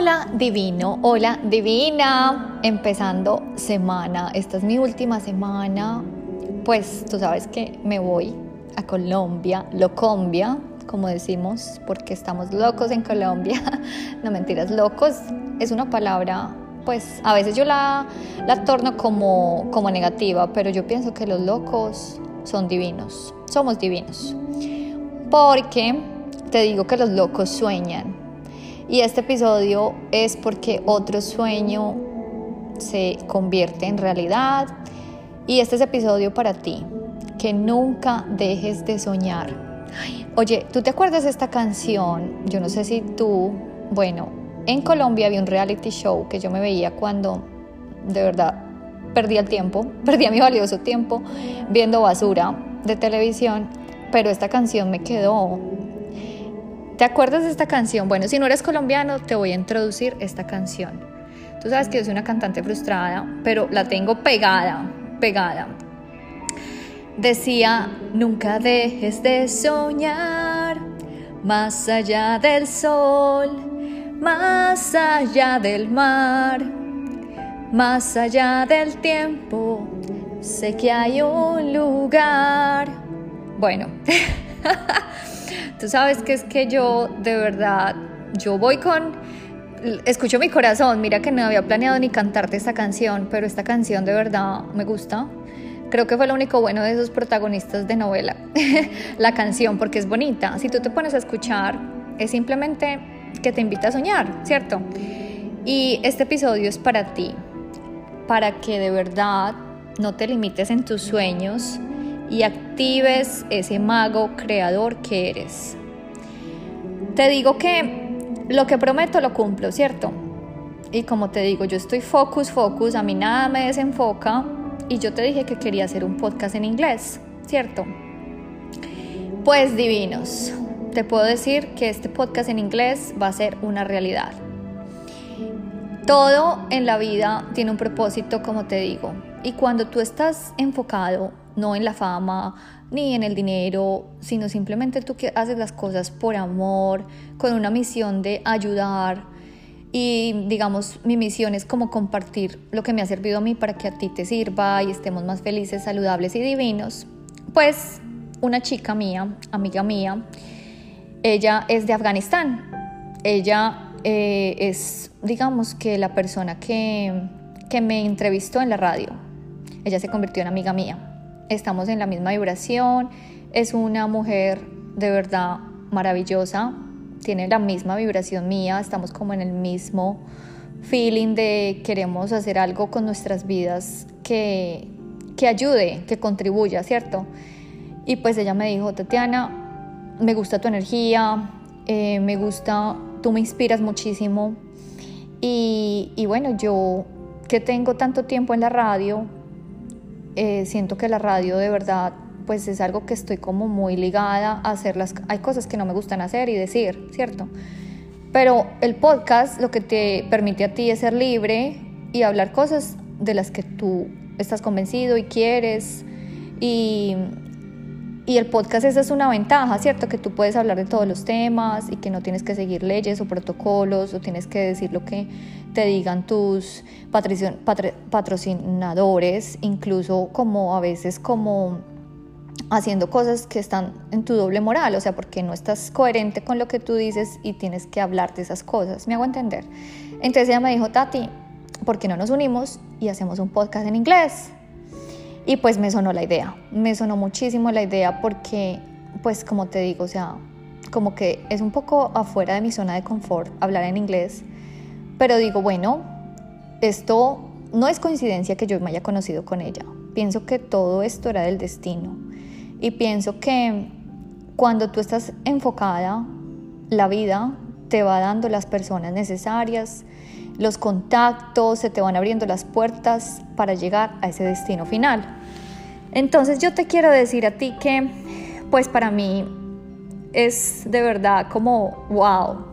Hola divino, hola divina, empezando semana, esta es mi última semana, pues tú sabes que me voy a Colombia, Locombia, como decimos, porque estamos locos en Colombia, no mentiras, locos es una palabra, pues a veces yo la, la torno como, como negativa, pero yo pienso que los locos son divinos, somos divinos, porque te digo que los locos sueñan y este episodio es porque otro sueño se convierte en realidad. Y este es episodio para ti, que nunca dejes de soñar. oye, ¿tú te acuerdas de esta canción? Yo no sé si tú, bueno, en Colombia había un reality show que yo me veía cuando de verdad perdía el tiempo, perdía mi valioso tiempo viendo basura de televisión, pero esta canción me quedó ¿Te acuerdas de esta canción? Bueno, si no eres colombiano, te voy a introducir esta canción. Tú sabes que yo soy una cantante frustrada, pero la tengo pegada, pegada. Decía, nunca dejes de soñar, más allá del sol, más allá del mar, más allá del tiempo, sé que hay un lugar. Bueno. Tú sabes que es que yo de verdad, yo voy con, escucho mi corazón, mira que no había planeado ni cantarte esta canción, pero esta canción de verdad me gusta. Creo que fue lo único bueno de esos protagonistas de novela, la canción, porque es bonita. Si tú te pones a escuchar, es simplemente que te invita a soñar, ¿cierto? Y este episodio es para ti, para que de verdad no te limites en tus sueños, y actives ese mago creador que eres. Te digo que lo que prometo lo cumplo, ¿cierto? Y como te digo, yo estoy focus, focus, a mí nada me desenfoca y yo te dije que quería hacer un podcast en inglés, ¿cierto? Pues divinos, te puedo decir que este podcast en inglés va a ser una realidad. Todo en la vida tiene un propósito, como te digo, y cuando tú estás enfocado no en la fama ni en el dinero, sino simplemente tú que haces las cosas por amor, con una misión de ayudar. Y digamos, mi misión es como compartir lo que me ha servido a mí para que a ti te sirva y estemos más felices, saludables y divinos. Pues una chica mía, amiga mía, ella es de Afganistán. Ella eh, es, digamos que la persona que, que me entrevistó en la radio. Ella se convirtió en amiga mía estamos en la misma vibración, es una mujer de verdad maravillosa, tiene la misma vibración mía, estamos como en el mismo feeling de queremos hacer algo con nuestras vidas que, que ayude, que contribuya, ¿cierto? Y pues ella me dijo, Tatiana, me gusta tu energía, eh, me gusta, tú me inspiras muchísimo. Y, y bueno, yo que tengo tanto tiempo en la radio, eh, siento que la radio de verdad pues es algo que estoy como muy ligada a hacer las hay cosas que no me gustan hacer y decir, ¿cierto? Pero el podcast lo que te permite a ti es ser libre y hablar cosas de las que tú estás convencido y quieres y, y el podcast esa es una ventaja, ¿cierto? Que tú puedes hablar de todos los temas y que no tienes que seguir leyes o protocolos o tienes que decir lo que te digan tus patrocinadores, incluso como a veces como haciendo cosas que están en tu doble moral, o sea, porque no estás coherente con lo que tú dices y tienes que hablar de esas cosas. ¿Me hago entender? Entonces ella me dijo, Tati, ¿por qué no nos unimos y hacemos un podcast en inglés? Y pues me sonó la idea, me sonó muchísimo la idea porque, pues como te digo, o sea, como que es un poco afuera de mi zona de confort hablar en inglés, pero digo, bueno, esto no es coincidencia que yo me haya conocido con ella, pienso que todo esto era del destino. Y pienso que cuando tú estás enfocada, la vida te va dando las personas necesarias, los contactos, se te van abriendo las puertas para llegar a ese destino final. Entonces yo te quiero decir a ti que, pues para mí es de verdad como, wow,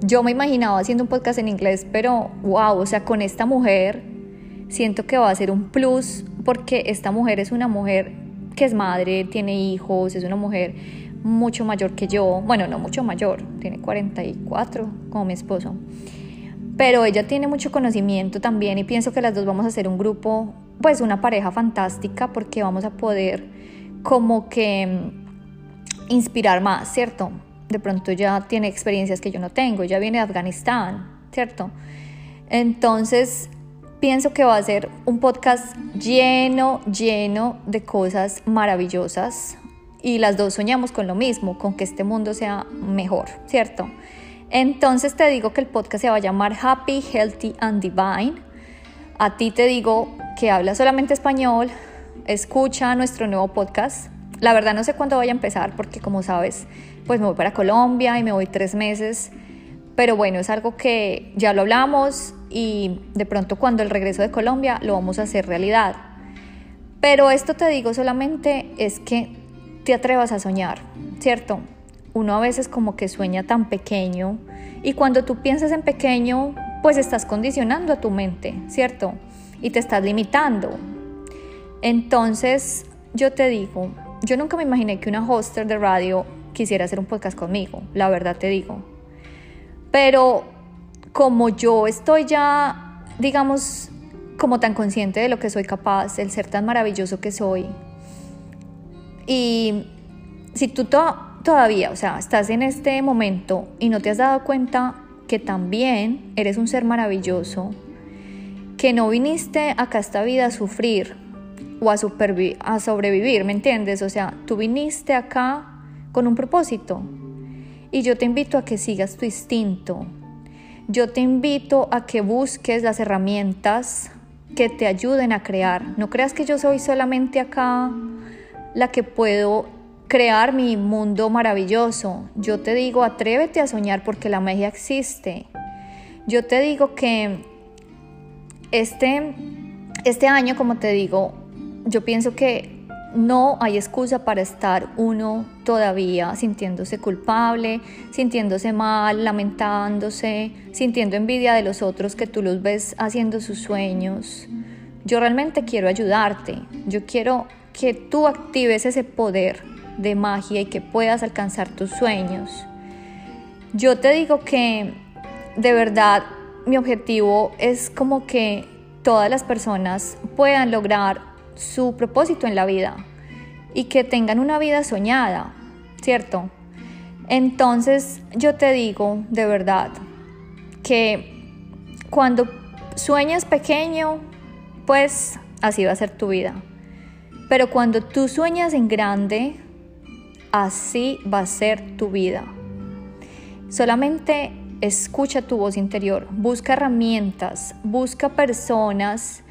yo me imaginaba haciendo un podcast en inglés, pero wow, o sea, con esta mujer siento que va a ser un plus porque esta mujer es una mujer que es madre, tiene hijos, es una mujer mucho mayor que yo, bueno, no mucho mayor, tiene 44 como mi esposo. Pero ella tiene mucho conocimiento también y pienso que las dos vamos a ser un grupo, pues una pareja fantástica porque vamos a poder como que mm, inspirar más, ¿cierto? De pronto ya tiene experiencias que yo no tengo, ella viene de Afganistán, ¿cierto? Entonces, pienso que va a ser un podcast lleno, lleno de cosas maravillosas y las dos soñamos con lo mismo, con que este mundo sea mejor, ¿cierto? Entonces te digo que el podcast se va a llamar Happy, Healthy and Divine. A ti te digo que habla solamente español, escucha nuestro nuevo podcast. La verdad no sé cuándo voy a empezar porque como sabes, pues me voy para Colombia y me voy tres meses. Pero bueno, es algo que ya lo hablamos y de pronto cuando el regreso de Colombia lo vamos a hacer realidad. Pero esto te digo solamente es que te atrevas a soñar, ¿cierto? Uno a veces como que sueña tan pequeño y cuando tú piensas en pequeño, pues estás condicionando a tu mente, ¿cierto? Y te estás limitando. Entonces, yo te digo, yo nunca me imaginé que una hoster de radio quisiera hacer un podcast conmigo, la verdad te digo. Pero como yo estoy ya, digamos, como tan consciente de lo que soy capaz, el ser tan maravilloso que soy, y si tú todavía, o sea, estás en este momento y no te has dado cuenta que también eres un ser maravilloso, que no viniste acá a esta vida a sufrir o a, a sobrevivir, ¿me entiendes? O sea, tú viniste acá con un propósito. Y yo te invito a que sigas tu instinto. Yo te invito a que busques las herramientas que te ayuden a crear. No creas que yo soy solamente acá la que puedo crear mi mundo maravilloso. Yo te digo, atrévete a soñar porque la magia existe. Yo te digo que este, este año, como te digo, yo pienso que no hay excusa para estar uno todavía sintiéndose culpable, sintiéndose mal, lamentándose, sintiendo envidia de los otros que tú los ves haciendo sus sueños. Yo realmente quiero ayudarte, yo quiero que tú actives ese poder de magia y que puedas alcanzar tus sueños. Yo te digo que de verdad mi objetivo es como que todas las personas puedan lograr su propósito en la vida y que tengan una vida soñada, ¿cierto? Entonces yo te digo de verdad que cuando sueñas pequeño, pues así va a ser tu vida. Pero cuando tú sueñas en grande, así va a ser tu vida. Solamente escucha tu voz interior, busca herramientas, busca personas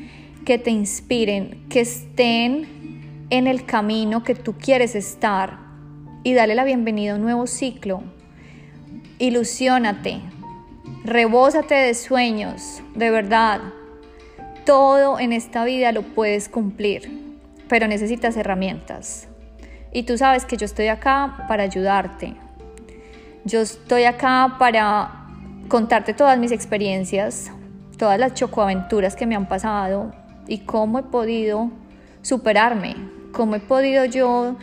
que te inspiren, que estén en el camino que tú quieres estar y dale la bienvenida a un nuevo ciclo. Ilusiónate, rebósate de sueños, de verdad. Todo en esta vida lo puedes cumplir pero necesitas herramientas. Y tú sabes que yo estoy acá para ayudarte. Yo estoy acá para contarte todas mis experiencias, todas las chocoaventuras que me han pasado y cómo he podido superarme, cómo he podido yo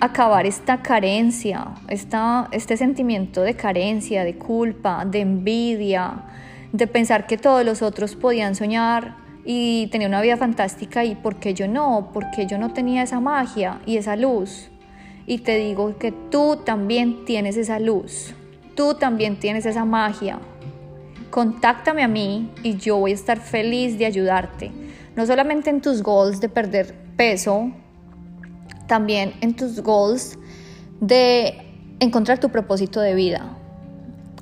acabar esta carencia, esta, este sentimiento de carencia, de culpa, de envidia, de pensar que todos los otros podían soñar y tenía una vida fantástica y por qué yo no, porque yo no tenía esa magia y esa luz. Y te digo que tú también tienes esa luz, tú también tienes esa magia. Contáctame a mí y yo voy a estar feliz de ayudarte, no solamente en tus goals de perder peso, también en tus goals de encontrar tu propósito de vida.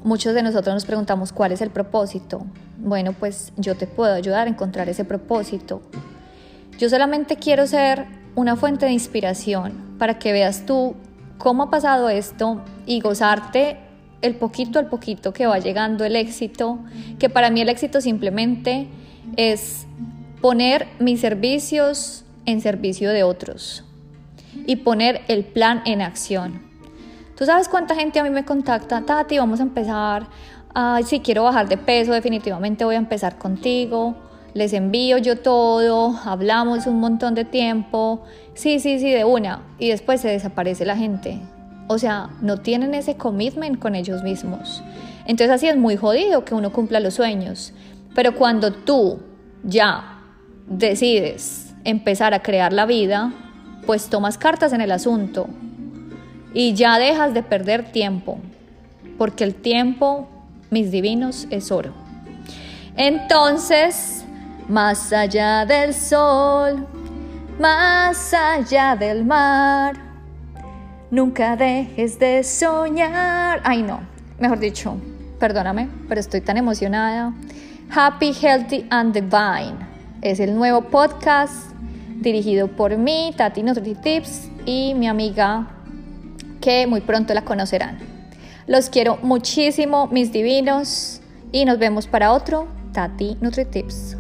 Muchos de nosotros nos preguntamos cuál es el propósito. Bueno, pues yo te puedo ayudar a encontrar ese propósito. Yo solamente quiero ser una fuente de inspiración para que veas tú cómo ha pasado esto y gozarte el poquito al poquito que va llegando el éxito, que para mí el éxito simplemente es poner mis servicios en servicio de otros y poner el plan en acción. ¿Tú sabes cuánta gente a mí me contacta? Tati, vamos a empezar. Ay, si quiero bajar de peso, definitivamente voy a empezar contigo. Les envío yo todo, hablamos un montón de tiempo. Sí, sí, sí, de una. Y después se desaparece la gente. O sea, no tienen ese commitment con ellos mismos. Entonces así es muy jodido que uno cumpla los sueños. Pero cuando tú ya decides empezar a crear la vida, pues tomas cartas en el asunto y ya dejas de perder tiempo, porque el tiempo, mis divinos, es oro. Entonces, más allá del sol, más allá del mar, nunca dejes de soñar. Ay, no, mejor dicho, perdóname, pero estoy tan emocionada. Happy, Healthy and Divine es el nuevo podcast dirigido por mí, Tati Tips y mi amiga que muy pronto la conocerán. Los quiero muchísimo, mis divinos, y nos vemos para otro Tati NutriTips.